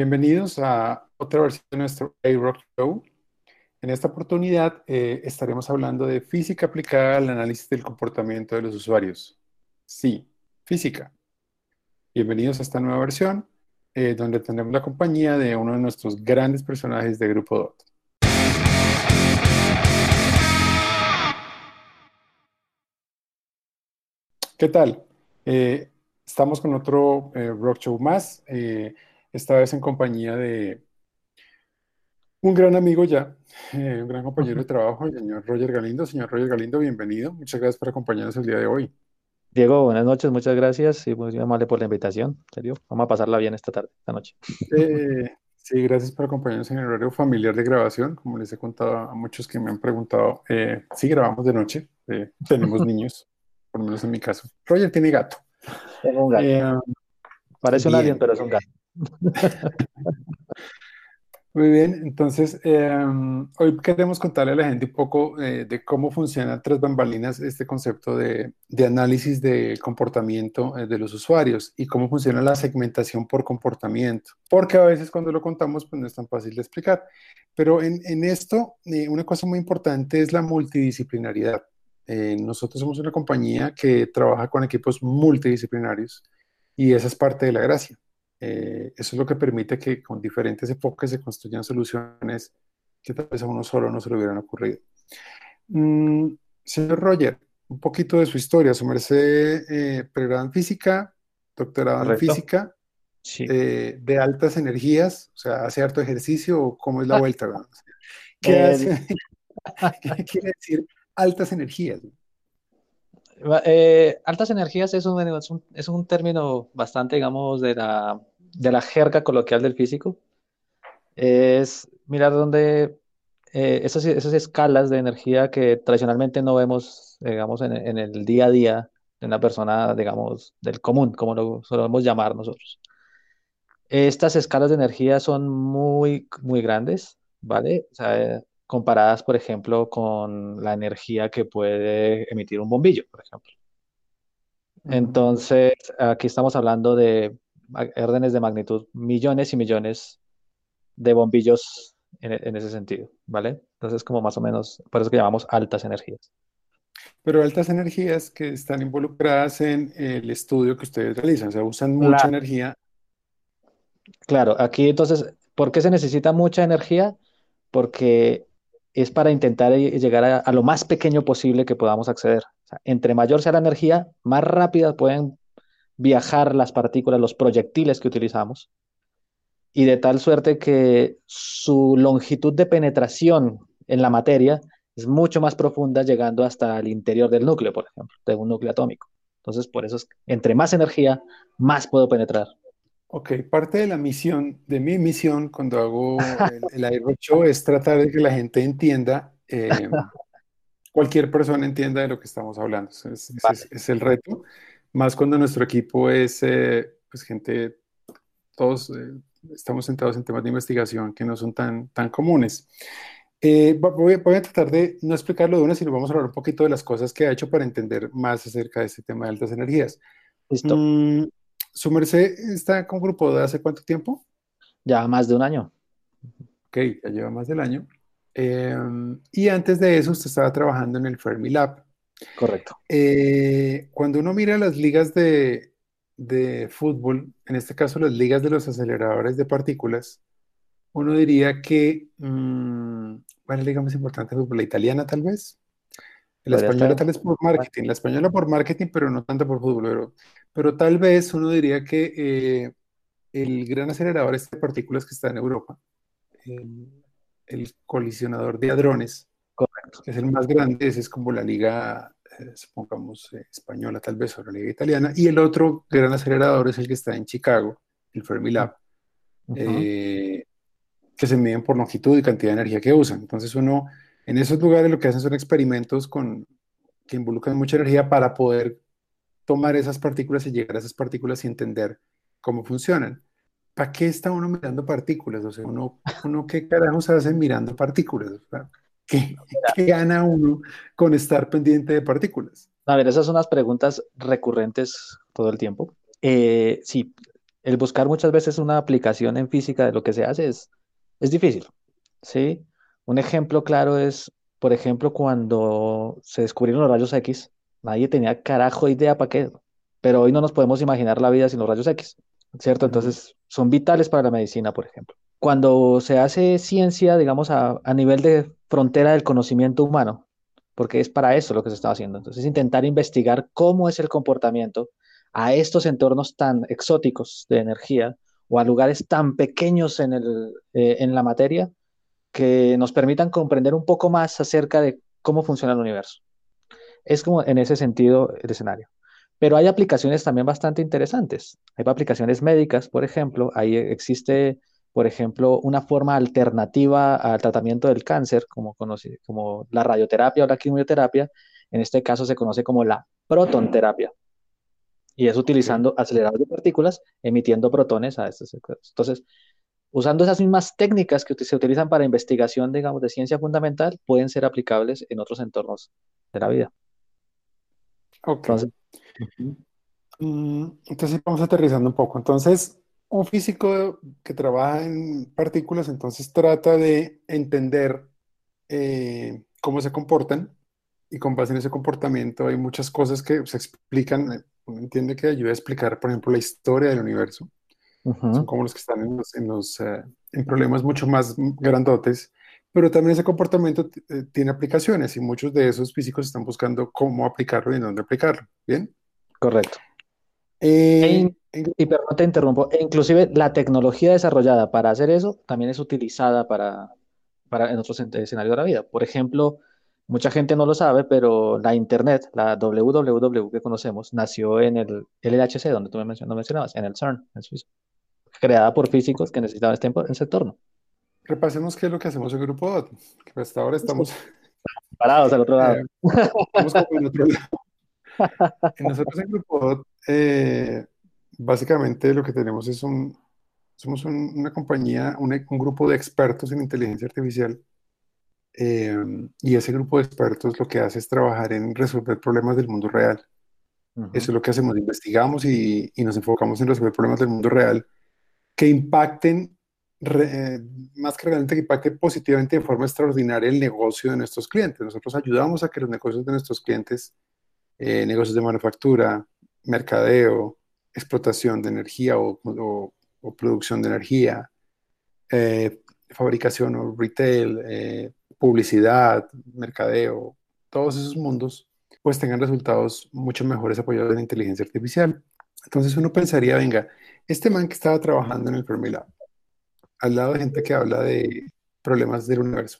Bienvenidos a otra versión de nuestro A-Rock Show. En esta oportunidad eh, estaremos hablando de física aplicada al análisis del comportamiento de los usuarios. Sí, física. Bienvenidos a esta nueva versión, eh, donde tendremos la compañía de uno de nuestros grandes personajes de Grupo DOT. ¿Qué tal? Eh, estamos con otro rock show más esta vez en compañía de un gran amigo ya, eh, un gran compañero de trabajo, el señor Roger Galindo. Señor Roger Galindo, bienvenido. Muchas gracias por acompañarnos el día de hoy. Diego, buenas noches, muchas gracias y muy amable por la invitación. serio, vamos a pasarla bien esta tarde, esta noche. Eh, sí, gracias por acompañarnos en el horario familiar de grabación. Como les he contado a muchos que me han preguntado, eh, sí grabamos de noche, tenemos niños, por lo menos en mi caso. Roger tiene gato. Tengo un gato. Parece un alien, pero es un gato. Muy bien, entonces em, hoy queremos contarle a la gente un poco eh, de cómo funciona tras bambalinas este concepto de, análisis de comportamiento eh, de los usuarios y cómo funciona la segmentación por comportamiento, porque a veces cuando lo contamos pues no es tan fácil de explicar. Pero en, en esto, eh, una cosa muy importante es la multidisciplinaridad. nosotros somos una compañía que trabaja con equipos multidisciplinarios y esa es parte de la gracia. Eh, eso es lo que permite que con diferentes enfoques se construyan soluciones que tal vez a uno solo no se le hubieran ocurrido. Mm, señor Roger, un poquito de su historia. Su merced eh, pregrado en física, doctorado en física, eh, de altas energías, o sea, hace harto ejercicio o cómo es la ah. vuelta. ¿Qué, hace? ¿Qué quiere decir altas energías? Eh, altas energías es un, es un, término bastante, digamos, de la, de la jerga coloquial del físico. Es mirar dónde eh, esas, esas, escalas de energía que tradicionalmente no vemos, digamos, en, en, el día a día de una persona, digamos, del común, como lo solemos llamar nosotros. Estas escalas de energía son muy, muy grandes, ¿vale? O sea, comparadas, por ejemplo, con la energía que puede emitir un bombillo, por ejemplo. Entonces, aquí estamos hablando de órdenes de magnitud, millones y millones de bombillos en, ese sentido, ¿vale? Entonces, como más o menos, por eso que llamamos altas energías. Pero altas energías que están involucradas en el estudio que ustedes realizan, o sea, usan mucha energía. Claro, aquí entonces, ¿por qué se necesita mucha energía? Porque es para intentar llegar a, lo más pequeño posible que podamos acceder. entre mayor sea la energía, más rápida pueden viajar las partículas, los proyectiles que utilizamos, y de tal suerte que su longitud de penetración en la materia es mucho más profunda, llegando hasta el interior del núcleo, por ejemplo, de un núcleo atómico. Entonces, por eso es entre más energía, más puedo penetrar. Ok, parte de la misión, de mi misión cuando hago el, el Show es tratar de que la gente entienda, eh, cualquier persona entienda de lo que estamos hablando. Es, es, el reto, más cuando nuestro equipo es eh, pues gente, todos eh, estamos sentados en temas de investigación que no son tan, tan comunes. Voy, voy, a tratar de no explicarlo de una, sino vamos a hablar un poquito de las cosas que ha hecho para entender más acerca de este tema de altas energías. Listo. Mm, ¿Su merced está con grupo de hace cuánto tiempo? Ya más de un año. Ok, ya lleva más del año. Em, y antes de eso, usted estaba trabajando en el Fermi Lab. Correcto. Eh, cuando uno mira las ligas de, fútbol, en este caso las ligas de los aceleradores de partículas, uno diría que, mmm, ¿cuál es la liga más importante de fútbol? ¿La italiana tal vez? La española tal vez por marketing, la española por marketing, pero no tanto por fútbol. Pero, pero tal vez uno diría que eh, el gran acelerador este de partículas que está en Europa, el, colisionador de hadrones, que es el más grande, ese es como la liga, eh, supongamos, eh, española tal vez, o la liga italiana. Y el otro gran acelerador es el que está en Chicago, el Fermilab, que se miden por longitud y cantidad de energía que usan. Entonces uno en esos lugares lo que hacen son experimentos con, que involucran mucha energía para poder tomar esas partículas y llegar a esas partículas y entender cómo funcionan. ¿Para qué está uno mirando partículas? O sea, uno, uno ¿qué carajos hace mirando partículas? ¿Qué, gana uno con estar pendiente de partículas? A ver, esas son las preguntas recurrentes todo el tiempo. Eh, sí, el buscar muchas veces una aplicación en física de lo que se hace es, es difícil, ¿sí? Un ejemplo claro es, por ejemplo, cuando se descubrieron los rayos X, nadie tenía carajo idea para qué, pero hoy no nos podemos imaginar la vida sin los rayos X, ¿cierto? Entonces, son vitales para la medicina, por ejemplo. Cuando se hace ciencia, digamos, a, a nivel de frontera del conocimiento humano, porque es para eso lo que se está haciendo. Entonces, intentar investigar cómo es el comportamiento a estos entornos tan exóticos de energía o a lugares tan pequeños en, el, eh, en la materia que nos permitan comprender un poco más acerca de cómo funciona el universo. Es como en ese sentido el escenario. Pero hay aplicaciones también bastante interesantes. Hay aplicaciones médicas, por ejemplo. Ahí existe, por ejemplo, una forma alternativa al tratamiento del cáncer, como, como la radioterapia o la quimioterapia. En este caso se conoce como la protonterapia y es utilizando aceleradores de partículas emitiendo protones a estos Entonces, usando esas mismas técnicas que se utilizan para investigación, digamos, de ciencia fundamental, pueden ser aplicables en otros entornos de la vida. Ok. Mm, entonces, vamos aterrizando un poco. Entonces, un físico que trabaja en partículas, entonces trata de entender eh, cómo se comportan y con base en ese comportamiento hay muchas cosas que se explican uno entiende que ayuda a explicar, por ejemplo, la historia del universo. Son como los que están en, los, en, los, eh, en problemas mucho más grandotes, pero también ese comportamiento eh, tiene aplicaciones y muchos de esos físicos están buscando cómo aplicarlo y en dónde aplicarlo. ¿Bien? Correcto. Eh, y perdón, te interrumpo. E inclusive la tecnología desarrollada para hacer eso también es utilizada para, para en otros escenarios de la vida. Por ejemplo, Mucha gente no lo sabe, pero la Internet, la www que conocemos, nació en el LHC, donde tú me mencionabas, en el CERN, en Suiza, creada por físicos que necesitaban este, ese entorno. Repasemos qué es lo que hacemos en Grupo DOT, que hasta ahora estamos parados al otro lado. Eh, estamos como en otro lado. nosotros en Grupo DOT, eh, básicamente lo que tenemos es un, somos una compañía, un, un grupo de expertos en inteligencia artificial Em, y ese grupo de expertos lo que hace es trabajar en resolver problemas del mundo real. Eso es lo que hacemos, investigamos y, y, nos enfocamos en resolver problemas del mundo real que impacten, eh, más que realmente que impacten positivamente de forma extraordinaria el negocio de nuestros clientes. Nosotros ayudamos a que los negocios de nuestros clientes, eh, negocios de manufactura, mercadeo, explotación de energía o, o, producción de energía, eh, fabricación o retail, publicidad, mercadeo, todos esos mundos, pues tengan resultados mucho mejores apoyados en la inteligencia artificial. Entonces uno pensaría, venga, este man que estaba trabajando en el Fermilab, al lado de gente que habla de problemas del universo,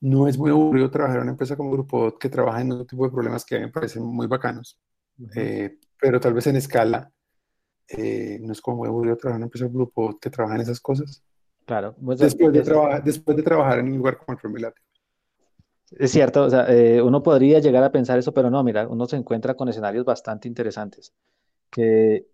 no es muy aburrido trabajar en una empresa como Grupo que trabaja en otro tipo de problemas que a mí me parecen muy bacanos, eh, pero tal vez en escala eh, no es como aburrido trabajar en una empresa Grupo que trabaja en esas cosas. Claro. Pues, después, de después de trabajar en un lugar como el Es cierto, o sea, eh, uno podría llegar a pensar eso, pero no, mira, uno se encuentra con escenarios bastante interesantes. Que,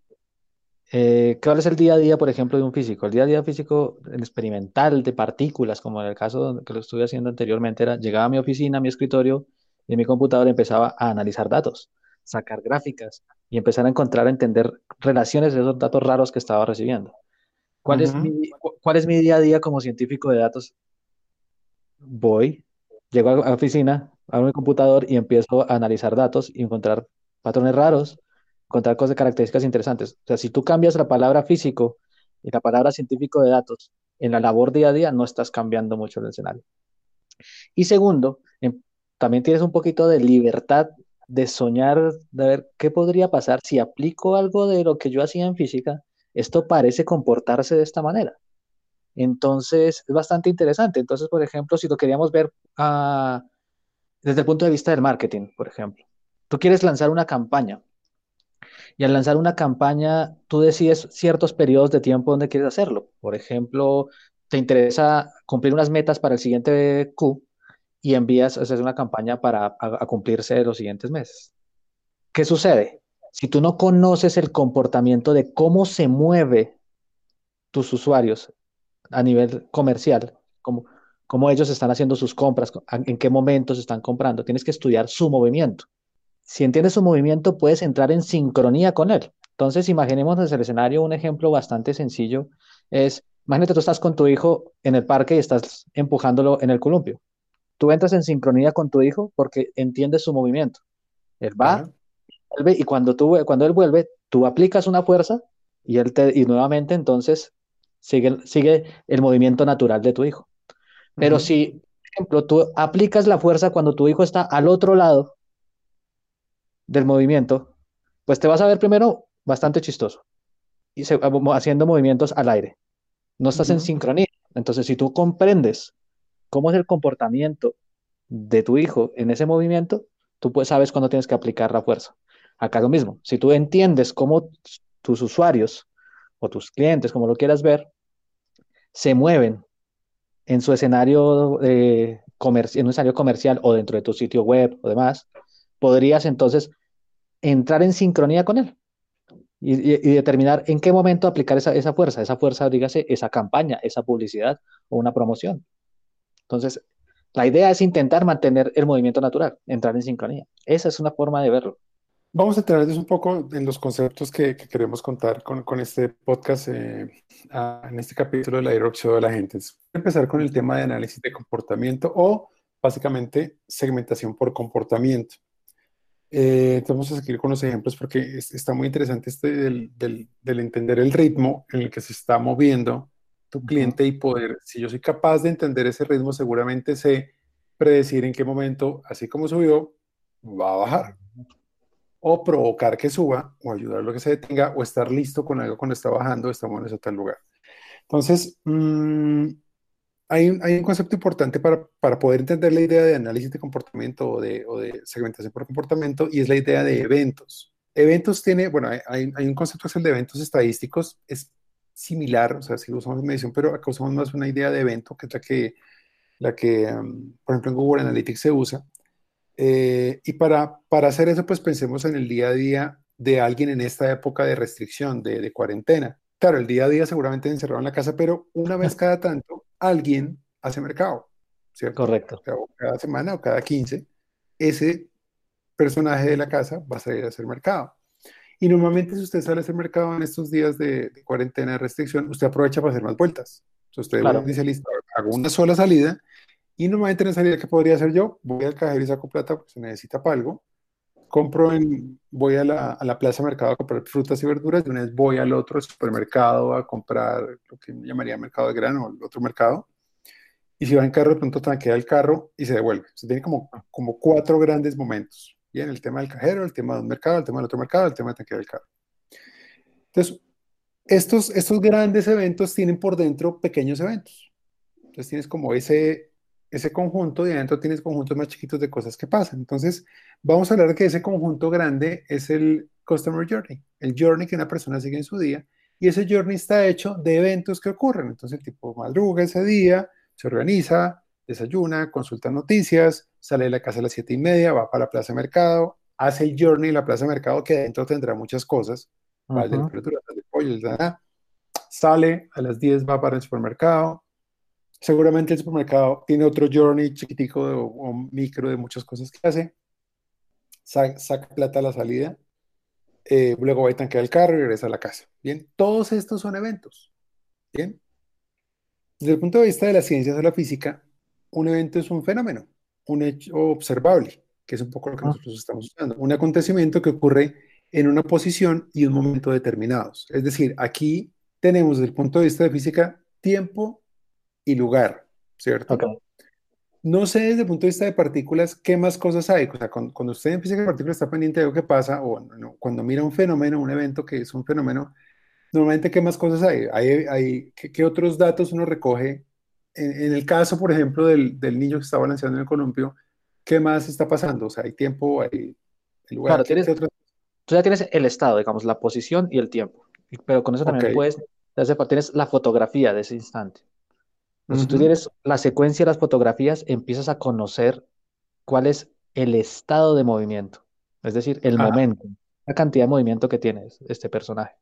eh, ¿Cuál es el día a día, por ejemplo, de un físico? El día a día físico experimental de partículas, como en el caso que lo estuve haciendo anteriormente, era llegaba a mi oficina, a mi escritorio, y en mi computador empezaba a analizar datos, sacar gráficas y empezar a encontrar, a entender relaciones de esos datos raros que estaba recibiendo. ¿Cuál, es mi, ¿Cuál es mi día a día como científico de datos? Voy, llego a la oficina, abro mi computador y empiezo a analizar datos y encontrar patrones raros, encontrar cosas de características interesantes. O sea, si tú cambias la palabra físico y la palabra científico de datos en la labor día a día, no estás cambiando mucho el escenario. Y segundo, em, también tienes un poquito de libertad de soñar, de ver qué podría pasar si aplico algo de lo que yo hacía en física esto parece comportarse de esta manera. Entonces, es bastante interesante. Entonces, por ejemplo, si lo queríamos ver ah, desde el punto de vista del marketing, por ejemplo, tú quieres lanzar una campaña y al lanzar una campaña, tú decides ciertos periodos de tiempo donde quieres hacerlo. Por ejemplo, te interesa cumplir unas metas para el siguiente Q y envías, haces una campaña para cumplirse los siguientes meses. ¿Qué sucede? si tú no conoces el comportamiento de cómo se mueve tus usuarios a nivel comercial, cómo, cómo ellos están haciendo sus compras, en qué momentos están comprando, tienes que estudiar su movimiento. Si entiendes su movimiento, puedes entrar en sincronía con él. Entonces, imaginémonos el escenario, un ejemplo bastante sencillo es, imagínate tú estás con tu hijo en el parque y estás empujándolo en el columpio. Tú entras en sincronía con tu hijo porque entiendes su movimiento. Él va, vuelve y cuando, tú, cuando él vuelve, tú aplicas una fuerza y, él te, y nuevamente entonces sigue, sigue el movimiento natural de tu hijo. Pero si, por ejemplo, tú aplicas la fuerza cuando tu hijo está al otro lado del movimiento, pues te vas a ver primero bastante chistoso y se, haciendo movimientos al aire. No estás en sincronía. Entonces, si tú comprendes cómo es el comportamiento de tu hijo en ese movimiento, tú pues sabes cuándo tienes que aplicar la fuerza. Acá lo mismo, si tú entiendes cómo tus usuarios o tus clientes, como lo quieras ver, se mueven en su escenario, eh, en un escenario comercial o dentro de tu sitio web o demás, podrías entonces entrar en sincronía con él y, determinar en qué momento aplicar esa, esa fuerza, esa fuerza, dígase, esa campaña, esa publicidad o una promoción. Entonces, la idea es intentar mantener el movimiento natural, entrar en sincronía. Esa es una forma de verlo. Vamos a entrarles un poco en los conceptos que, queremos contar con, con este podcast, eh, en este capítulo de la dirección de la gente. Voy a empezar con el tema de análisis de comportamiento o básicamente segmentación por comportamiento. Eh, vamos a seguir con los ejemplos porque está muy interesante este del, del, entender el ritmo en el que se está moviendo tu cliente y poder, si yo soy capaz de entender ese ritmo, seguramente sé predecir en qué momento, así como subió, va a bajar. O provocar que suba, o ayudar a lo que se detenga, o estar listo con algo cuando está bajando, estamos en ese tal lugar. Entonces, mmm, hay un, concepto importante para, poder entender la idea de análisis de comportamiento o de, segmentación por comportamiento y es la idea de eventos. Eventos tiene, bueno, hay, un concepto que es el de eventos estadísticos, es similar, o sea, si usamos medición, pero acá usamos más una idea de evento, que es la que, la que um, por ejemplo, en Google Analytics se usa. Eh, y para, para hacer eso, pues pensemos en el día a día de alguien en esta época de restricción, de, de cuarentena. Claro, el día a día seguramente encerrado en la casa, pero una vez cada tanto alguien hace mercado, ¿cierto? Correcto. cada semana o cada 15, ese personaje de la casa va a salir a hacer mercado. Y normalmente si usted sale a hacer mercado en estos días de, cuarentena, de restricción, usted aprovecha para hacer más vueltas. Entonces usted dice, listo, hago una sola salida y normalmente en la salida que podría hacer yo, voy al cajero y saco plata porque se necesita para algo. Compro en, voy a la, a la plaza mercado a comprar frutas y verduras, de una vez voy al otro supermercado a comprar lo que llamaría mercado de grano, el otro mercado. Y si va en carro, de pronto tanquea el carro y se devuelve. O tiene como, como cuatro grandes momentos. Bien, el tema del cajero, el tema de un mercado, el tema del otro mercado, el tema de tanquear el carro. Entonces, estos, estos grandes eventos tienen por dentro pequeños eventos. Entonces tienes como ese, ese conjunto y adentro tienes conjuntos más chiquitos de cosas que pasan. Entonces, vamos a hablar de que ese conjunto grande es el Customer Journey, el journey que una persona sigue en su día. Y ese journey está hecho de eventos que ocurren. Entonces, el tipo madruga ese día, se organiza, desayuna, consulta noticias, sale de la casa a las siete y media, va para la plaza de mercado, hace el journey en la plaza de mercado que adentro tendrá muchas cosas, uh de temperatura, de pollo, sale a las 10, va para el supermercado, seguramente el supermercado tiene otro journey chiquitico o, micro de muchas cosas que hace, saca, plata a la salida, eh, luego va a tanquear el carro y regresa a la casa. Bien, todos estos son eventos. Bien. Desde el punto de vista de las ciencias o la física, un evento es un fenómeno, un hecho observable, que es un poco lo que ah. nosotros estamos usando, un acontecimiento que ocurre en una posición y un momento determinados. Es decir, aquí tenemos desde el punto de vista de física tiempo y lugar, ¿cierto? No sé desde el punto de vista de partículas qué más cosas hay. O sea, cuando, usted en física de partículas está pendiente de lo que pasa, o cuando mira un fenómeno, un evento que es un fenómeno, normalmente qué más cosas hay. hay, hay ¿qué, otros datos uno recoge en, el caso, por ejemplo, del, del, niño que está balanceando en el columpio, ¿qué más está pasando? O sea, hay tiempo, hay lugar. Claro, tú ya tienes el estado, digamos, la posición y el tiempo. Pero con eso también puedes, tienes la fotografía de ese instante. Si tú tienes la secuencia de las fotografías, empiezas a conocer cuál es el estado de movimiento, es decir, el momento, la cantidad de movimiento que tiene este personaje.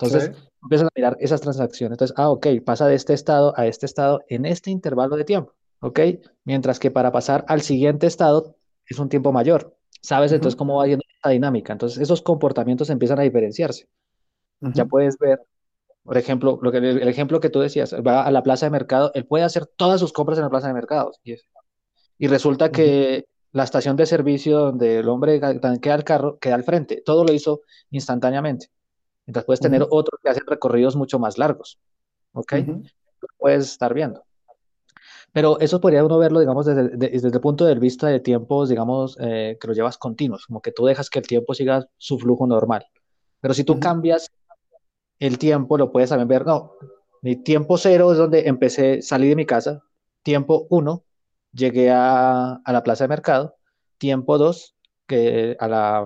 Entonces, empiezas a mirar esas transacciones. Entonces, ah, ok, pasa de este estado a este estado en este intervalo de tiempo, ¿ok? Mientras que para pasar al siguiente estado es un tiempo mayor. ¿Sabes entonces cómo va yendo esta dinámica? Entonces, esos comportamientos empiezan a diferenciarse. ya puedes ver, por ejemplo, lo que, el, ejemplo que tú decías, va a la plaza de mercado, él puede hacer todas sus compras en la plaza de mercados. Y, y resulta que la estación de servicio donde el hombre queda el carro queda al frente, todo lo hizo instantáneamente. Entonces puedes tener otros que hacen recorridos mucho más largos. ¿Ok? Puedes estar viendo. Pero eso podría uno verlo, digamos, desde, desde el punto de vista de tiempos, digamos, eh, que lo llevas continuos, como que tú dejas que el tiempo siga su flujo normal. Pero si tú cambias el tiempo, lo puedes también ver, no, mi tiempo cero es donde empecé, salí de mi casa, tiempo uno, llegué a, a la plaza de mercado, tiempo dos, que a la,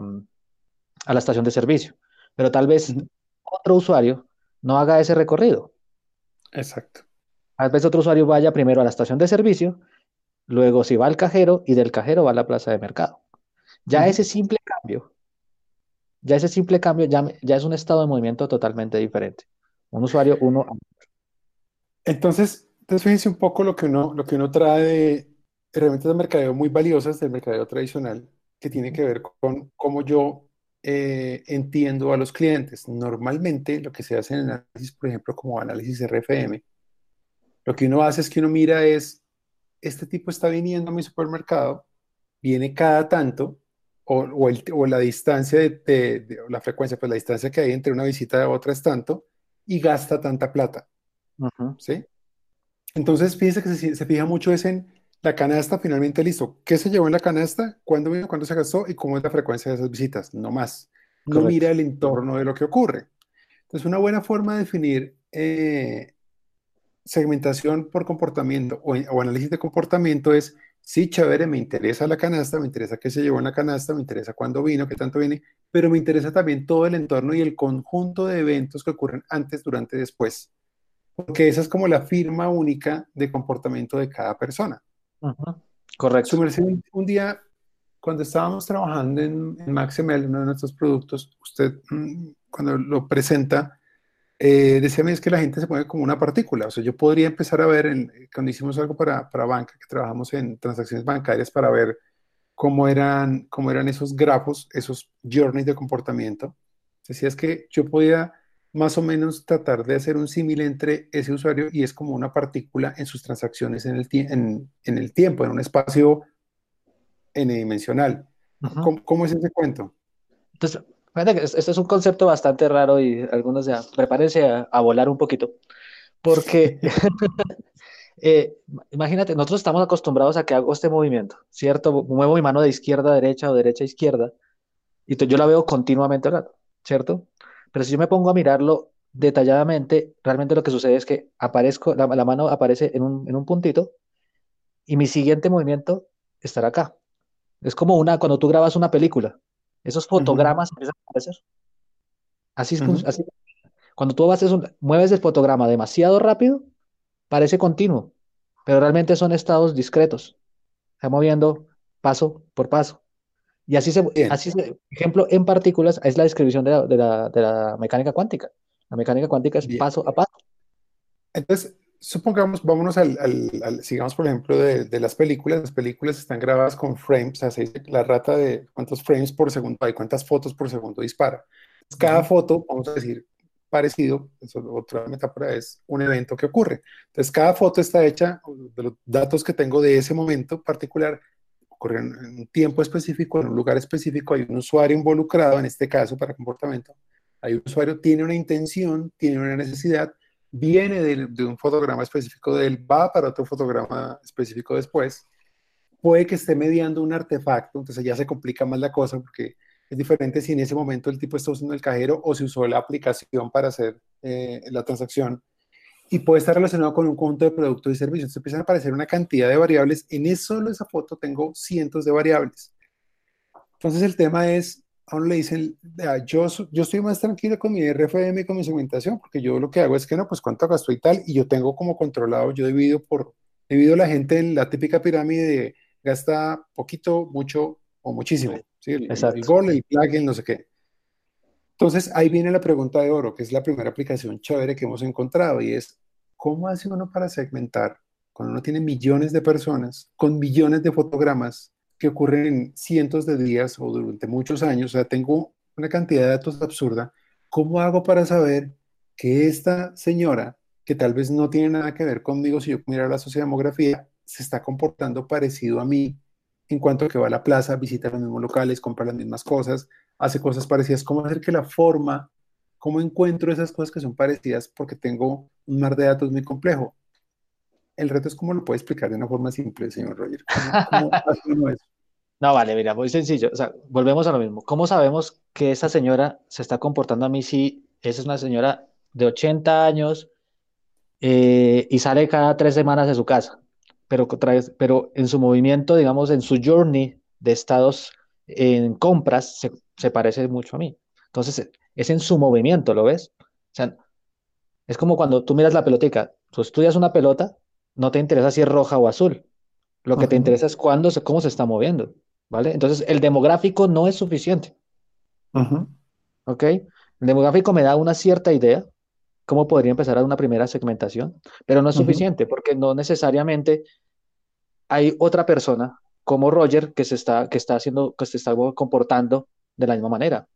a la estación de servicio. Pero tal vez otro usuario no haga ese recorrido. Exacto. Tal vez otro usuario vaya primero a la estación de servicio, luego si va al cajero y del cajero va a la plaza de mercado. Ya ese simple cambio, ya ese simple cambio ya, ya es un estado de movimiento totalmente diferente. Un usuario, uno. Entonces, entonces fíjense un poco lo que uno, lo que uno trae de herramientas de mercadeo muy valiosas del mercadeo tradicional, que tiene que ver con cómo yo eh, entiendo a los clientes. Normalmente lo que se hace en análisis, por ejemplo, como análisis RFM, lo que uno hace es que uno mira es, este tipo está viniendo a mi supermercado, viene cada tanto, o, o, la distancia de, la frecuencia, pues la distancia que hay entre una visita y otra es tanto, y gasta tanta plata. ¿Sí? Entonces, fíjense que se, se, fija mucho es en la canasta, finalmente listo. ¿Qué se llevó en la canasta? ¿Cuándo vino? ¿Cuándo se gastó? ¿Y cómo es la frecuencia de esas visitas? No más. No mira el entorno de lo que ocurre. Entonces, una buena forma de definir eh, segmentación por comportamiento o, análisis de comportamiento es, sí, chévere, me interesa la canasta, me interesa qué se llevó en la canasta, me interesa cuándo vino, qué tanto viene, pero me interesa también todo el entorno y el conjunto de eventos que ocurren antes, durante y después. Porque esa es como la firma única de comportamiento de cada persona. Correcto. un, día, cuando estábamos trabajando en, en MaxML, uno de nuestros productos, usted mm, cuando lo presenta, eh, decía es que la gente se mueve como una partícula. O sea, yo podría empezar a ver, en, cuando hicimos algo para, para banca, que trabajamos en transacciones bancarias, para ver cómo eran, cómo eran esos grafos, esos journeys de comportamiento. Decía es que yo podía más o menos tratar de hacer un símil entre ese usuario y es como una partícula en sus transacciones en el, en, en el tiempo, en un espacio n-dimensional. ¿Cómo, ¿Cómo, es ese cuento? Entonces, este es un concepto bastante raro y algunos ya prepárense a, volar un poquito, porque eh, imagínate, nosotros estamos acostumbrados a que hago este movimiento, ¿cierto? Muevo mi mano de izquierda a derecha o derecha a izquierda y yo la veo continuamente ¿cierto? Pero si yo me pongo a mirarlo detalladamente, realmente lo que sucede es que aparezco, la, mano aparece en un, en un puntito y mi siguiente movimiento estará acá. Es como una, cuando tú grabas una película, esos fotogramas empiezan a aparecer. Así, es, así Cuando tú haces un, mueves el fotograma demasiado rápido, parece continuo, pero realmente son estados discretos. Se moviendo paso por paso. Y así se, así se, ejemplo, en partículas es la descripción de la, de la, de la mecánica cuántica. La mecánica cuántica es paso a paso. Entonces, supongamos, vámonos al, al, sigamos por ejemplo de, de, las películas, las películas están grabadas con frames, o sea, la rata de cuántos frames por segundo hay, cuántas fotos por segundo dispara. Cada foto, vamos a decir, parecido, eso, otra metáfora es un evento que ocurre. Entonces, cada foto está hecha de los datos que tengo de ese momento particular, ocurre en un tiempo específico, en un lugar específico, hay un usuario involucrado, en este caso para comportamiento, hay un usuario, tiene una intención, tiene una necesidad, viene de, un fotograma específico de él, va para otro fotograma específico después, puede que esté mediando un artefacto, entonces ya se complica más la cosa porque es diferente si en ese momento el tipo está usando el cajero o si usó la aplicación para hacer eh, la transacción. Y puede estar relacionado con un conjunto de productos y servicios. Entonces empiezan a aparecer una cantidad de variables. En eso, solo esa foto tengo cientos de variables. Entonces el tema es a uno le dicen, yo, yo estoy más tranquilo con mi RFM y con mi segmentación, porque yo lo que hago es que no, pues cuánto gasto y tal, y yo tengo como controlado, yo divido por, divido la gente en la típica pirámide de gasta poquito, mucho o muchísimo, ¿sí? el, el, gol, el plugin, no sé qué. Entonces ahí viene la pregunta de oro, que es la primera aplicación chévere que hemos encontrado, y es, ¿cómo hace uno para segmentar cuando uno tiene millones de personas con millones de fotogramas que ocurren en cientos de días o durante muchos años, o sea, tengo una cantidad de datos absurda, ¿cómo hago para saber que esta señora, que tal vez no tiene nada que ver conmigo si yo miro la sociodemografía, se está comportando parecido a mí en cuanto a que va a la plaza, visita los mismos locales, compra las mismas cosas, hace cosas parecidas? ¿Cómo hacer que la forma, cómo encuentro esas cosas que son parecidas porque tengo un mar de datos muy complejo? El reto es cómo lo puede explicar de una forma simple, señor Roger. ¿Cómo, cómo eso? No, vale, mira, muy sencillo. O sea, volvemos a lo mismo. ¿Cómo sabemos que esa señora se está comportando a mí si esa es una señora de 80 años eh, y sale cada tres semanas de su casa? Pero, pero en su movimiento, digamos, en su journey de estados en compras, se, se parece mucho a mí. Entonces, es en su movimiento, ¿lo ves? O sea, es como cuando tú miras la pelotica, tú estudias una pelota, no te interesa si es roja o azul. Lo que te interesa es cuándo, cómo se está moviendo. ¿vale? Entonces, el demográfico no es suficiente. ¿Ok? El demográfico me da una cierta idea, cómo podría empezar a una primera segmentación, pero no es suficiente porque no necesariamente hay otra persona como Roger que se está, que está haciendo, que se está comportando de la misma manera.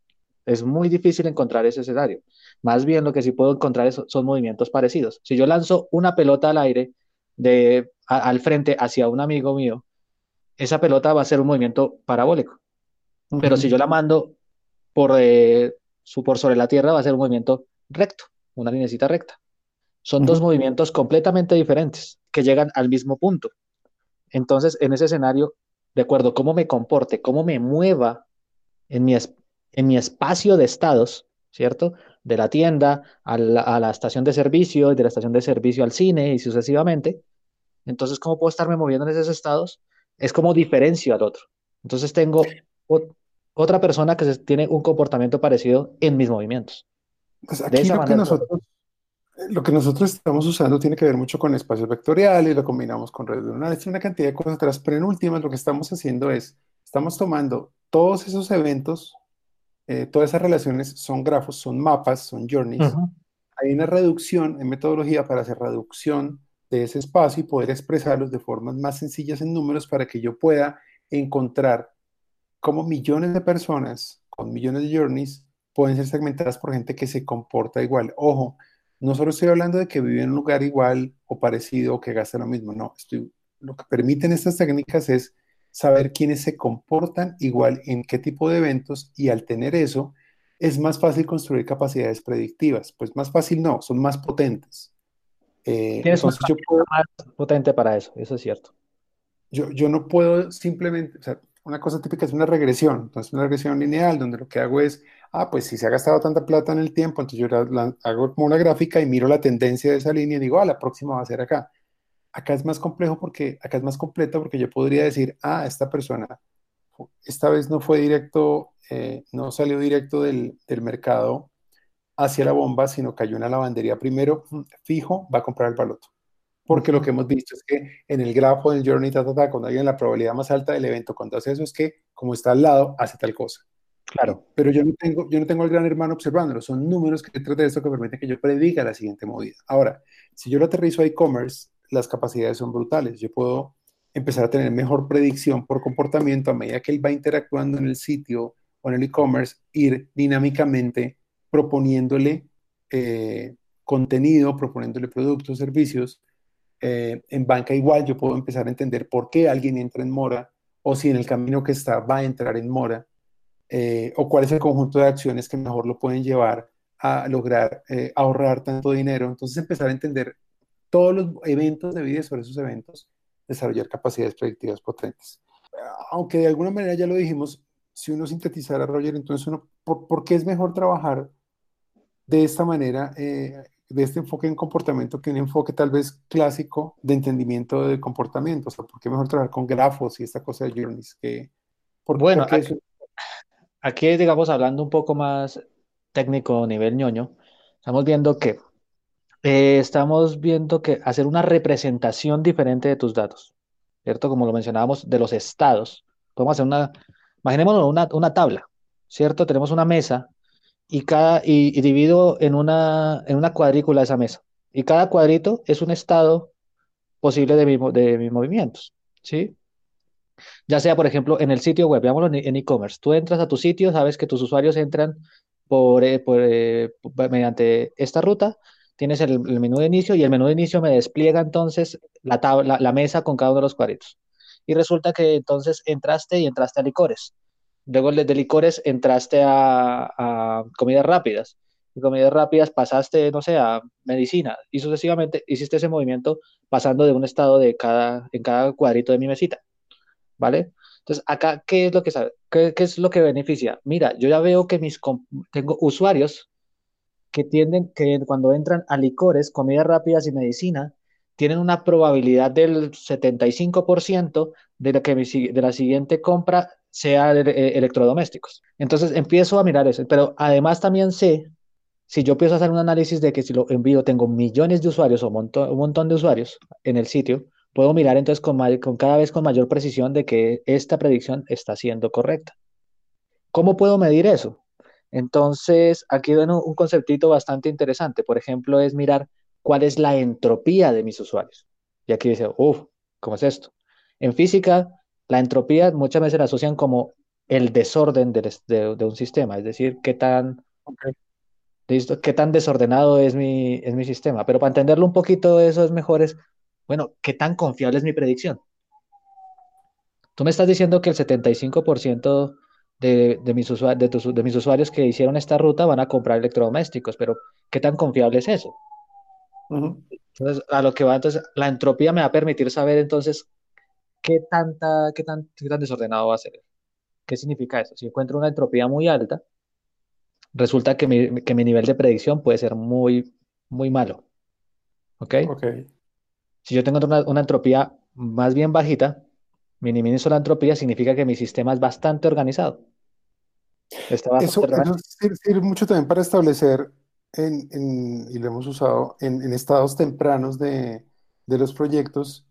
Es muy difícil encontrar ese escenario. Más bien lo que sí puedo encontrar son movimientos parecidos. Si yo lanzo una pelota al aire de, al frente hacia un amigo mío, esa pelota va a ser un movimiento parabólico. Pero si yo la mando por, eh, por sobre la Tierra, va a ser un movimiento recto, una linecita recta. Son dos movimientos completamente diferentes que llegan al mismo punto. Entonces, en ese escenario, de acuerdo cómo me comporte, cómo me mueva en mi, en mi espacio de estados, ¿cierto? De la tienda a la, a la estación de servicio, de la estación de servicio al cine y sucesivamente. Entonces, ¿cómo puedo estarme moviendo en esos estados? es como diferencio al otro. Entonces tengo otra persona que tiene un comportamiento parecido en mis movimientos. Pues aquí lo, que nosotros, lo que nosotros estamos usando tiene que ver mucho con espacios vectoriales, lo combinamos con redes neuronales, una cantidad de cosas atrás, pero en últimas lo que estamos haciendo es, estamos tomando todos esos eventos, eh, todas esas relaciones son grafos, son mapas, son journeys. Hay una reducción en metodología para hacer reducción de ese espacio y poder expresarlos de formas más sencillas en números para que yo pueda encontrar cómo millones de personas con millones de journeys pueden ser segmentadas por gente que se comporta igual. Ojo, no solo estoy hablando de que vive en un lugar igual o parecido o que gasta lo mismo, no, estoy, lo que permiten estas técnicas es saber quiénes se comportan igual en qué tipo de eventos y al tener eso es más fácil construir capacidades predictivas. Pues más fácil no, son más potentes. Eh, Tienes una yo más potente para eso, eso es cierto. Yo, yo no puedo simplemente, o sea, una cosa típica es una regresión, entonces una regresión lineal donde lo que hago es, ah, pues si se ha gastado tanta plata en el tiempo, entonces yo hago como una gráfica y miro la tendencia de esa línea y digo, ah, la próxima va a ser acá. Acá es más complejo porque, acá es más completa porque yo podría decir, ah, esta persona esta vez no fue directo, eh, no salió directo del, del mercado hacia la bomba, sino cayó en la lavandería primero, mm, fijo, va a comprar el baloto. Porque lo que hemos visto es que en el grafo del journey, ta, cuando hay en la probabilidad más alta del evento, cuando hace eso, es que como está al lado, hace tal cosa. Claro. Pero yo no tengo, yo no tengo al gran hermano observándolo, son números que detrás de esto que permiten que yo prediga la siguiente movida. Ahora, si yo lo aterrizo a e-commerce, las capacidades son brutales. Yo puedo empezar a tener mejor predicción por comportamiento a medida que él va interactuando en el sitio o en el e-commerce, ir dinámicamente proponiéndole eh, contenido, proponiéndole productos, servicios. Eh, en banca igual yo puedo empezar a entender por qué alguien entra en mora o si en el camino que está va a entrar en mora eh, o cuál es el conjunto de acciones que mejor lo pueden llevar a lograr ahorrar tanto dinero. Entonces empezar a entender todos los eventos de vida sobre esos eventos, desarrollar capacidades predictivas potentes. Aunque de alguna manera ya lo dijimos, si uno sintetizara, Roger, entonces uno, ¿por, qué es mejor trabajar de esta manera, eh, de este enfoque en comportamiento, que un enfoque tal vez clásico de entendimiento de comportamiento? O sea, ¿por qué mejor trabajar con grafos y esta cosa de journeys? Que, bueno, aquí, digamos, hablando un poco más técnico, nivel ñoño, estamos viendo que eh, estamos viendo que hacer una representación diferente de tus datos, ¿cierto? Como lo mencionábamos, de los estados. Podemos hacer una, imaginémonos una, una tabla, ¿cierto? Tenemos una mesa y, cada, y, divido en una, en una cuadrícula esa mesa. Y cada cuadrito es un estado posible de, de mis movimientos, ¿sí? Ya sea, por ejemplo, en el sitio web, veámoslo en e-commerce. Tú entras a tu sitio, sabes que tus usuarios entran por, eh, eh, mediante esta ruta, tienes el, menú de inicio y el menú de inicio me despliega entonces la, tabla, la mesa con cada uno de los cuadritos. Y resulta que entonces entraste y entraste a licores. Luego de licores entraste a, a comidas rápidas. Y comidas rápidas pasaste, no sé, a medicina. Y sucesivamente hiciste ese movimiento pasando de un estado de cada, en cada cuadrito de mi mesita. ¿Vale? Entonces, acá, ¿qué es lo que? ¿Qué, es lo que beneficia? Mira, yo ya veo que mis tengo usuarios que tienden, que cuando entran a licores, comidas rápidas y medicina, tienen una probabilidad del 75% de, la que de la siguiente compra sea de, eh, electrodomésticos. Entonces empiezo a mirar eso, pero además también sé, si yo empiezo a hacer un análisis de que si lo envío tengo millones de usuarios o un montón de usuarios en el sitio, puedo mirar entonces con, con cada vez con mayor precisión de que esta predicción está siendo correcta. ¿Cómo puedo medir eso? Entonces, aquí doy un conceptito bastante interesante. Por ejemplo, es mirar cuál es la entropía de mis usuarios. Y aquí dice, uff, ¿cómo es esto? En física, la entropía muchas veces la asocian como el desorden de, un sistema, es decir, qué tan, qué tan desordenado es mi, es mi sistema. Pero para entenderlo un poquito, eso es mejor es bueno, ¿qué tan confiable es mi predicción? Tú me estás diciendo que el 75% de, de, mis de, mis usuarios que hicieron esta ruta van a comprar electrodomésticos, pero ¿qué tan confiable es eso? Entonces, a lo que va, entonces, la entropía me va a permitir saber entonces qué, tanta, qué, tan, qué tan desordenado va a ser. ¿Qué significa eso? Si encuentro una entropía muy alta, resulta que mi, que mi nivel de predicción puede ser muy, muy malo. ¿Ok? Ok. Si yo tengo una, entropía más bien bajita, minimizo la entropía, significa que mi sistema es bastante organizado. eso, sirve mucho también para establecer, y lo hemos usado, en, estados tempranos de, los proyectos,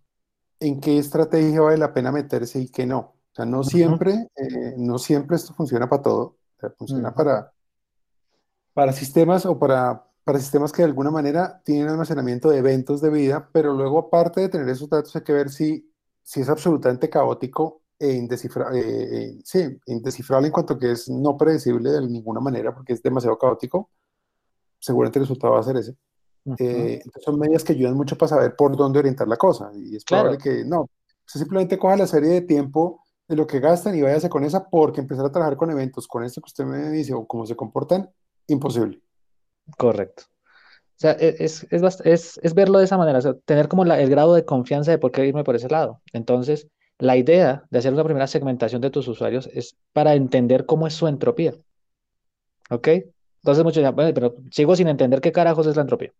en qué estrategia vale la pena meterse y qué no. O sea, no siempre, eh, no siempre esto funciona para todo. funciona para, para sistemas o para para sistemas que de alguna manera tienen almacenamiento de eventos de vida, pero luego aparte de tener esos datos hay que ver si, si es absolutamente caótico e indescifrable, eh, eh, sí, indescifrable en cuanto que es no predecible de ninguna manera porque es demasiado caótico, seguramente el resultado va a ser ese. Eh, son medidas que ayudan mucho para saber por dónde orientar la cosa y es probable que no, se simplemente coja la serie de tiempo de lo que gastan y váyase con esa porque empezar a trabajar con eventos, con esto que usted me dice o cómo se comportan, imposible. Correcto. O sea, e, es, es, es, verlo de esa manera, tener como el grado de confianza de por qué irme por ese lado. Entonces, la idea de hacer una primera segmentación de tus usuarios es para entender cómo es su entropía. ¿Ok? Entonces muchos dicen, bueno, pero sigo sin entender qué carajos es la entropía.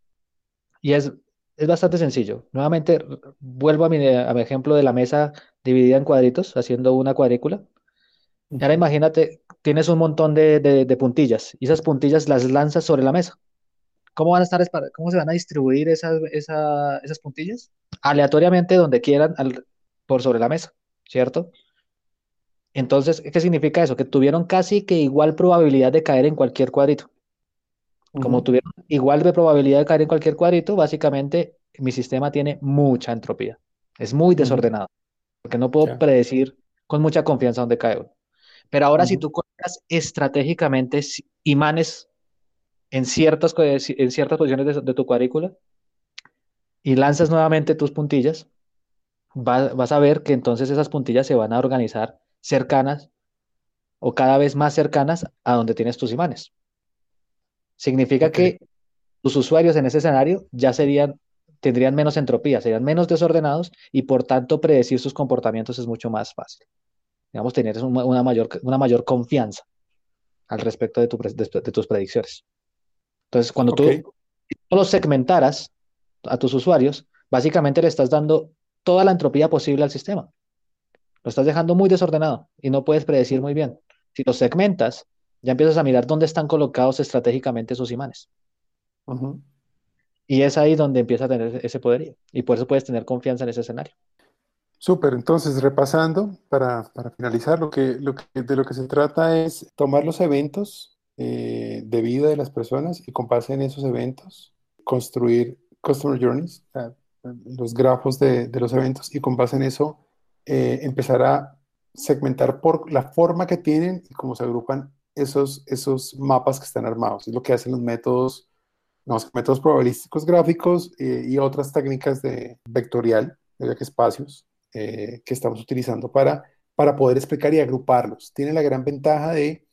Y es, es bastante sencillo. Nuevamente, vuelvo a mi, a mi ejemplo de la mesa dividida en cuadritos, haciendo una cuadrícula. Ahora imagínate, tienes un montón de, puntillas y esas puntillas las lanzas sobre la mesa. ¿Cómo van a estar, cómo se van a distribuir esas, esas puntillas? Aleatoriamente donde quieran por sobre la mesa, ¿cierto? Entonces, ¿qué significa eso? Que tuvieron casi que igual probabilidad de caer en cualquier cuadrito. Como tuvieron igual de probabilidad de caer en cualquier cuadrito, básicamente mi sistema tiene mucha entropía. Es muy desordenado, porque no puedo predecir con mucha confianza dónde cae uno. Pero ahora si tú colocas estratégicamente imanes en ciertas, en ciertas posiciones de, tu cuadrícula y lanzas nuevamente tus puntillas, vas a ver que entonces esas puntillas se van a organizar cercanas o cada vez más cercanas a donde tienes tus imanes. Significa que tus usuarios en ese escenario ya serían, tendrían menos entropía, serían menos desordenados y por tanto predecir sus comportamientos es mucho más fácil digamos, tener una mayor, una mayor confianza al respecto de, de, tus predicciones. Entonces, cuando tú los segmentaras a tus usuarios, básicamente le estás dando toda la entropía posible al sistema. Lo estás dejando muy desordenado y no puedes predecir muy bien. Si los segmentas, ya empiezas a mirar dónde están colocados estratégicamente esos imanes. Y es ahí donde empieza a tener ese poderío. Y por eso puedes tener confianza en ese escenario. Súper, entonces repasando para, finalizar, lo que, lo de lo que se trata es tomar los eventos eh, de vida de las personas y con base en esos eventos construir Customer Journeys, los grafos de, los eventos y con base en eso eh, empezar a segmentar por la forma que tienen y cómo se agrupan esos, esos mapas que están armados. Es lo que hacen los métodos, los métodos probabilísticos gráficos eh, y otras técnicas de vectorial, de espacios, eh, que estamos utilizando para, para poder explicar y agruparlos. Tiene la gran ventaja de,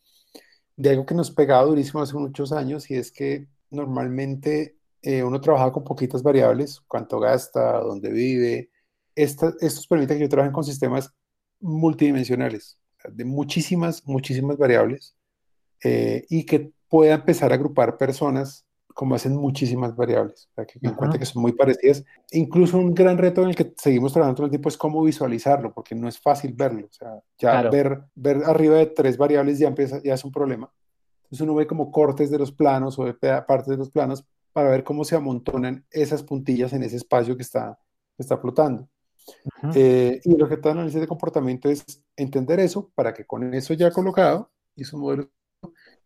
de algo que nos pegaba durísimo hace muchos años y es que normalmente eh, uno trabaja con poquitas variables, cuánto gasta, dónde vive. Esta, estos permiten que yo trabaje con sistemas multidimensionales, de muchísimas, muchísimas variables, eh, y que pueda empezar a agrupar personas como hacen muchísimas variables, o sea, que en cuenta que son muy parecidas. Incluso un gran reto en el que seguimos trabajando todo el tiempo es cómo visualizarlo, porque no es fácil verlo. O sea, ya ver, ver arriba de tres variables ya, empieza, ya es un problema. Entonces uno ve como cortes de los planos o de partes de los planos para ver cómo se amontonan esas puntillas en ese espacio que está, que está flotando. Eh, y lo que está análisis de comportamiento es entender eso para que con eso ya colocado y esos modelos,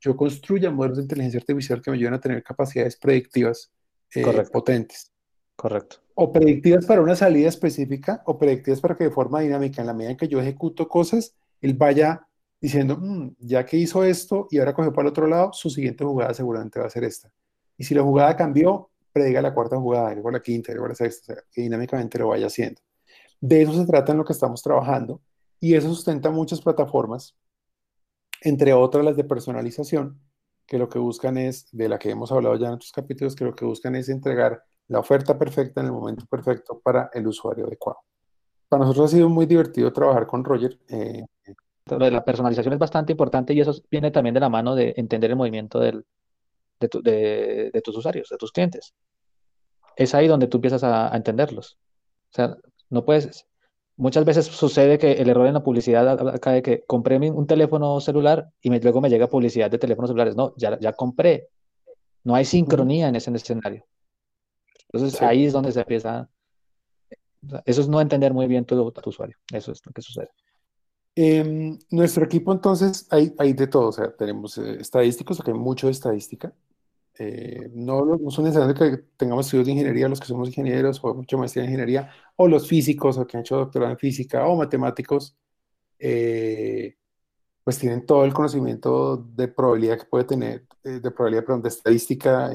yo construya modelos de inteligencia artificial que me ayuden a tener capacidades predictivas eh, potentes. Correcto. O predictivas para una salida específica o predictivas para que de forma dinámica, en la medida en que yo ejecuto cosas, él vaya diciendo, mm, ya que hizo esto y ahora cogió para el otro lado, su siguiente jugada seguramente va a ser esta. Y si la jugada cambió, prediga la cuarta jugada, luego la quinta, luego la sexta, o sea, que dinámicamente lo vaya haciendo. De eso se trata en lo que estamos trabajando y eso sustenta muchas plataformas, entre otras las de personalización, que lo que buscan es, de la que hemos hablado ya en otros capítulos, que lo que buscan es entregar la oferta perfecta en el momento perfecto para el usuario adecuado. Para nosotros ha sido muy divertido trabajar con Roger. Eh, la personalización es bastante importante y eso viene también de la mano de entender el movimiento del, de, tus usuarios, de tus clientes. Es ahí donde tú empiezas a, a entenderlos. O sea, no puedes, muchas veces sucede que el error en la publicidad acá de que compré un teléfono celular y luego me llega publicidad de teléfonos celulares. No, ya, ya compré. No hay sincronía en ese escenario. Entonces ahí es donde se empieza. Eso es no entender muy bien tu, tu usuario. Eso es lo que sucede. En nuestro equipo entonces hay, hay de todo, o sea, tenemos eh, estadísticos, hay mucho de estadística, eh, no, no, son necesariamente que tengamos estudios de ingeniería, los que somos ingenieros o mucho maestría en ingeniería, o los físicos o que han hecho doctorado en física o matemáticos, eh, pues tienen todo el conocimiento de probabilidad que puede tener, eh, de probabilidad, perdón, de estadística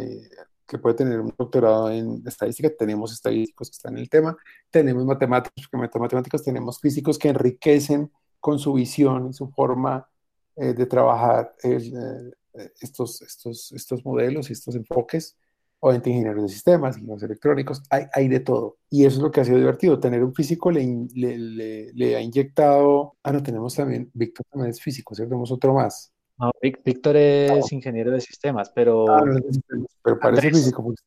que puede tener un doctorado en estadística. Tenemos estadísticos que están en el tema, tenemos matemáticos, que matemáticos tenemos físicos que enriquecen con su visión y su forma de trabajar el, eh, estos, estos, estos modelos y estos enfoques, obviamente ingenieros de sistemas, ingenieros electrónicos, hay, hay de todo. Y eso es lo que ha sido divertido. Tener un físico le, le, le, ha inyectado, ah, no, tenemos también, Víctor también es físico, ¿cierto? Tenemos otro más. No, Víctor es ingeniero de sistemas, pero... Ah, pero parece físico. Porque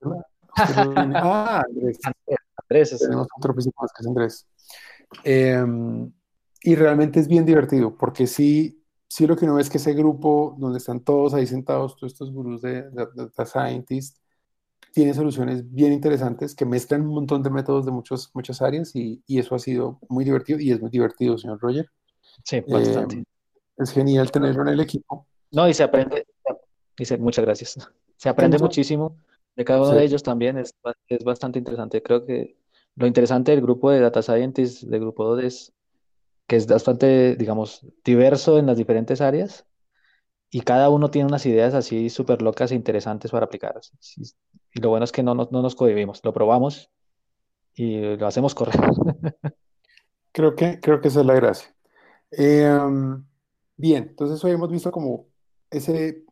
ah, Andrés. Andrés Tenemos otro físico más que es Andrés. Em, y realmente es bien divertido, porque sí, sí lo que uno ve es que ese grupo donde están todos ahí sentados, todos estos gurús de, data scientists, tiene soluciones bien interesantes que mezclan un montón de métodos de muchos, muchas áreas y, y eso ha sido muy divertido y es muy divertido, señor Roger. Sí, bastante. Eh, es genial tenerlo en el equipo. No, y se aprende, dice, muchas gracias. Se aprende muchísimo de cada uno de ellos también, es, es bastante interesante. Creo que lo interesante del grupo de Data Scientists, del grupo es que es bastante, digamos, diverso en las diferentes áreas y cada uno tiene unas ideas así súper locas e interesantes para aplicar. Y lo bueno es que no, no, nos cohibimos, lo probamos y lo hacemos correr. Creo que, creo que esa es la gracia. Em, bien, entonces hoy hemos visto como ese,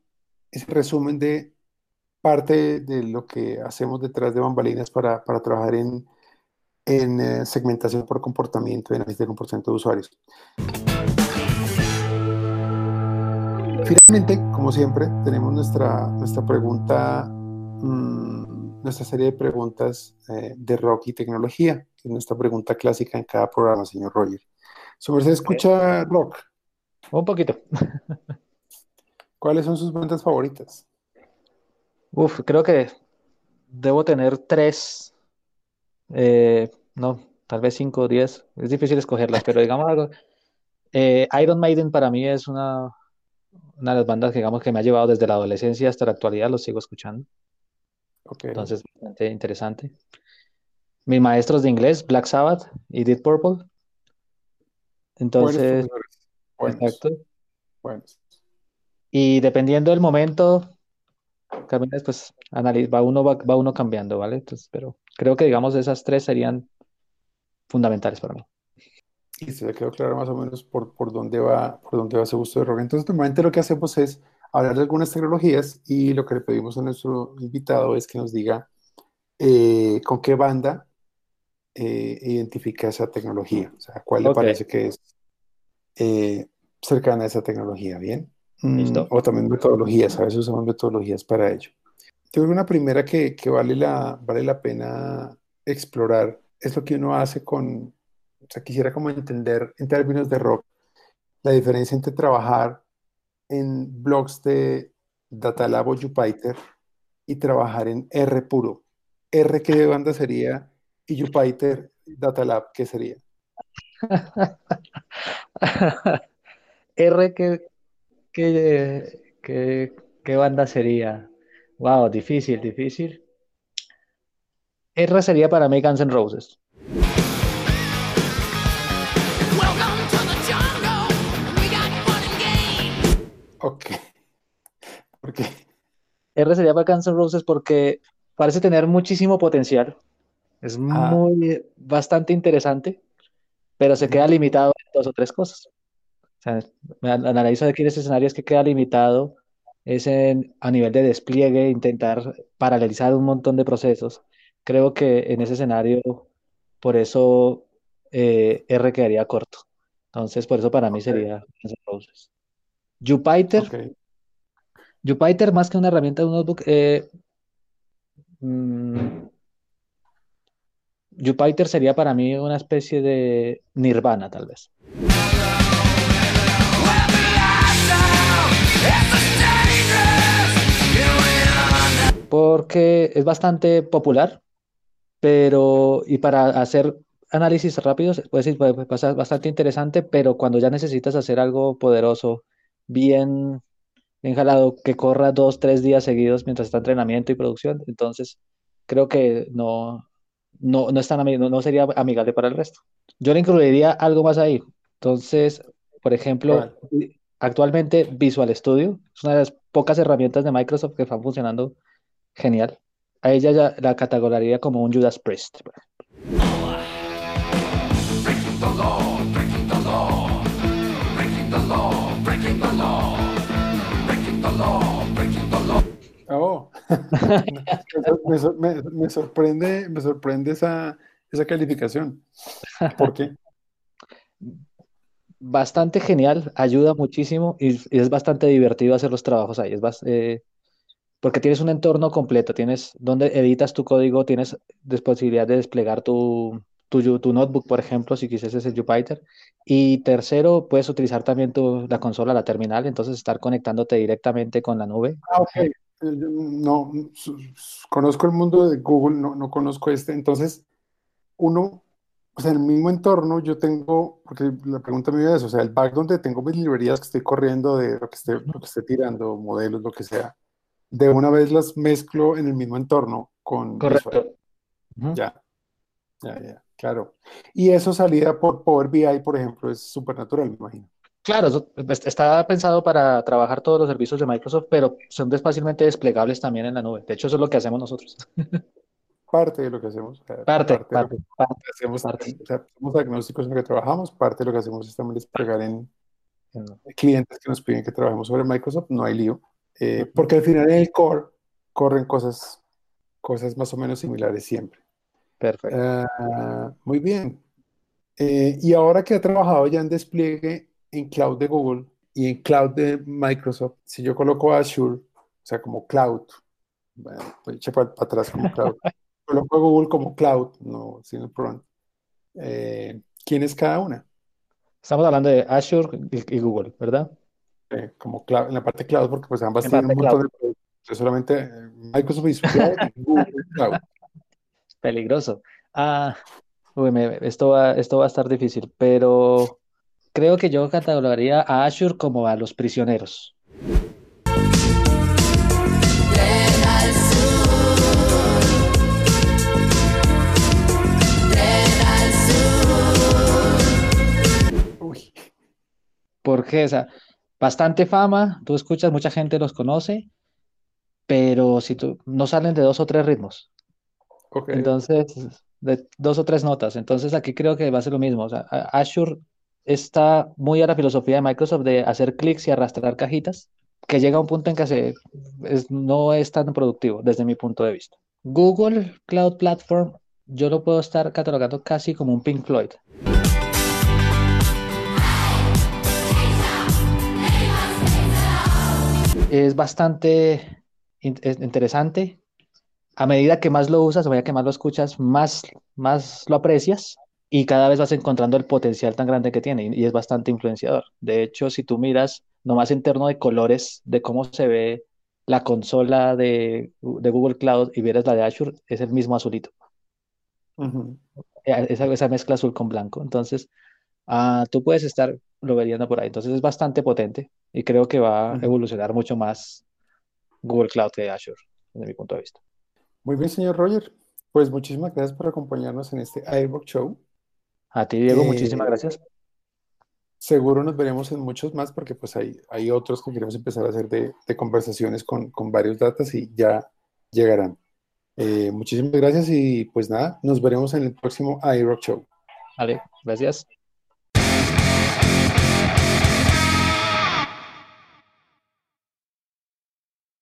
ese resumen de parte de lo que hacemos detrás de bambalinas para, para trabajar en en eh, segmentación por comportamiento y análisis de comportamiento de usuarios. Finalmente, como siempre, tenemos nuestra, nuestra pregunta, mm, nuestra serie de preguntas eh, de rock y tecnología, que es nuestra pregunta clásica en cada programa, señor Roger. ¿Su merced escucha rock? Un poquito. ¿Cuáles son sus bandas favoritas? Uf, creo que debo tener tres eh, no, tal vez 5 o 10. Es difícil escogerlas, pero digamos algo. Eh, Iron Maiden para mí es una, una de las bandas que, digamos, que me ha llevado desde la adolescencia hasta la actualidad, lo sigo escuchando. Entonces, bastante interesante. Mis maestros de inglés, Black Sabbath y Deep Purple. Entonces, exacto. Y dependiendo del momento, caminas, pues analiz- va uno, va, va uno cambiando, ¿vale? Entonces, pero creo que digamos esas tres serían fundamentales para mí. Y se quedó claro más o menos por, por dónde va, por dónde va ese gusto de rock. Entonces, normalmente lo que hacemos es hablar de algunas tecnologías y lo que le pedimos a nuestro invitado es que nos diga eh, con qué banda eh, identifica esa tecnología, o sea, cuál le Ok, parece que es eh, cercana a esa tecnología, ¿bien? Mm, listo. o también metodologías, a veces usamos metodologías para ello. Yo creo que una primera que, que vale la, vale la pena explorar es lo que uno hace con, o sea, quisiera como entender en términos de rock la diferencia entre trabajar en blogs de Datalab o Jupyter y trabajar en R puro. R qué de banda sería y Jupyter Datalab qué sería. R, ¿qué, qué, qué, qué banda sería? Wow, difícil, difícil. R sería para mí Guns N' Roses. Ok, porque R sería para Guns N' Roses porque parece tener muchísimo potencial. Es ah, muy, bastante interesante, pero se queda limitado en dos o tres cosas. Sea, analizo aquí en este escenario es que queda limitado es en, a nivel de despliegue, intentar paralelizar un montón de procesos. Creo que en ese escenario, por eso eh, R quedaría corto. Entonces, por eso para mí sería. Jupyter. Jupyter más que una herramienta de un notebook, eh, mm, Jupyter sería para mí una especie de Nirvana, tal vez. Porque es bastante popular, pero y para hacer análisis rápidos, pues sí, pasar bastante interesante, pero cuando ya necesitas hacer algo poderoso, bien, bien jalado, que corra dos, tres días seguidos mientras está entrenamiento y producción, entonces creo que no, no, no es tan no, no sería amigable para el resto. Yo le incluiría algo más ahí. Entonces, por ejemplo, actualmente Visual Studio es una de las pocas herramientas de Microsoft que están funcionando genial. A ella ya la categorizaría como un Judas Priest. Oh, me, me- me sorprende, me sorprende esa, esa calificación. ¿Por qué? Bastante genial, ayuda muchísimo y, y es bastante divertido hacer los trabajos ahí. Es eh, porque tienes un entorno completo, tienes donde editas tu código, tienes des- posibilidad de desplegar tu, notebook, por ejemplo, si quisieses el Jupyter. Y tercero, puedes utilizar también la consola, la terminal, entonces estar conectándote directamente con la nube. Ah, ok. Eh, No, conozco el mundo de Google, no, no conozco este. Entonces, uno, o sea, en el mismo entorno yo tengo, porque la pregunta me es, o sea, el back donde tengo mis librerías que estoy corriendo de lo que lo que esté tirando, modelos, lo que sea, de una vez las mezclo en el mismo entorno con Visual. Correcto. Ya, ya, ya, claro. Y eso salida por Power BI, por ejemplo, es súper natural, me imagino. Claro, eso es- está pensado para trabajar todos los servicios de Microsoft, pero son fácilmente desplegables también en la nube. De hecho, eso es lo que hacemos nosotros. Parte de lo que hacemos, Parte, parte parte, parte, hacemos, parte. o sea, somos agnósticos en lo que trabajamos, parte de lo que hacemos es también desplegar en Ujú. clientes que nos piden que trabajemos sobre Microsoft, no hay lío, eh, porque al final en el core corren cosas, cosas más o menos similares siempre. Perfecto. Ah, muy bien. Eh, y ahora que ha trabajado ya en despliegue en cloud de Google y en cloud de Microsoft, si yo coloco Azure, o sea, como cloud, bueno, pues eche para atrás como cloud, coloco a Google como cloud, no, sin front. Eh, ¿quién es cada una? Estamos hablando de Azure y Google, ¿verdad? Eh, como cloud, en la parte cloud, porque pues ambas En tienen un cloud. montón de productos. Yo solamente eh, Microsoft y cloud Google Cloud. Peligroso. Ah, uy, me- esto va, esto va a estar difícil, pero creo que yo catalogaría a Azure como a los prisioneros. Uy, Porque, o sea, bastante fama, tú escuchas, mucha gente los conoce, pero si tú no salen de dos o tres ritmos. Ok. Entonces, de dos o tres notas. Entonces, aquí creo que va a ser lo mismo. O sea, Azure está muy a la filosofía de Microsoft de hacer clics y arrastrar cajitas, que llega a un punto en que se, es- no es tan productivo desde mi punto de vista. Google Cloud Platform, yo lo puedo estar catalogando casi como un Pink Floyd. Es bastante in- es interesante. A medida que más lo usas, a medida que más lo escuchas, más, más lo aprecias y cada vez vas encontrando el potencial tan grande que tiene y, es bastante influenciador. De hecho, si tú miras nomás en términos de colores, de cómo se ve la consola de, de Google Cloud y vieras la de Azure, es el mismo azulito, Ujú. eh, esa, esa mezcla azul con blanco. Entonces, ah, tú puedes estar lo viendo por ahí. Entonces, es bastante potente y creo que va a evolucionar mucho más Google Cloud que Azure, desde mi punto de vista. Muy bien, señor Roger. Pues muchísimas gracias por acompañarnos en este iRock Show. A ti, Diego, muchísimas Eh, gracias. seguro nos veremos en muchos más porque pues hay, hay otros que queremos empezar a hacer de, de conversaciones con, con varios datas y ya llegarán. Eh, muchísimas gracias y pues nada, nos veremos en el próximo iRock Show. Vale, gracias.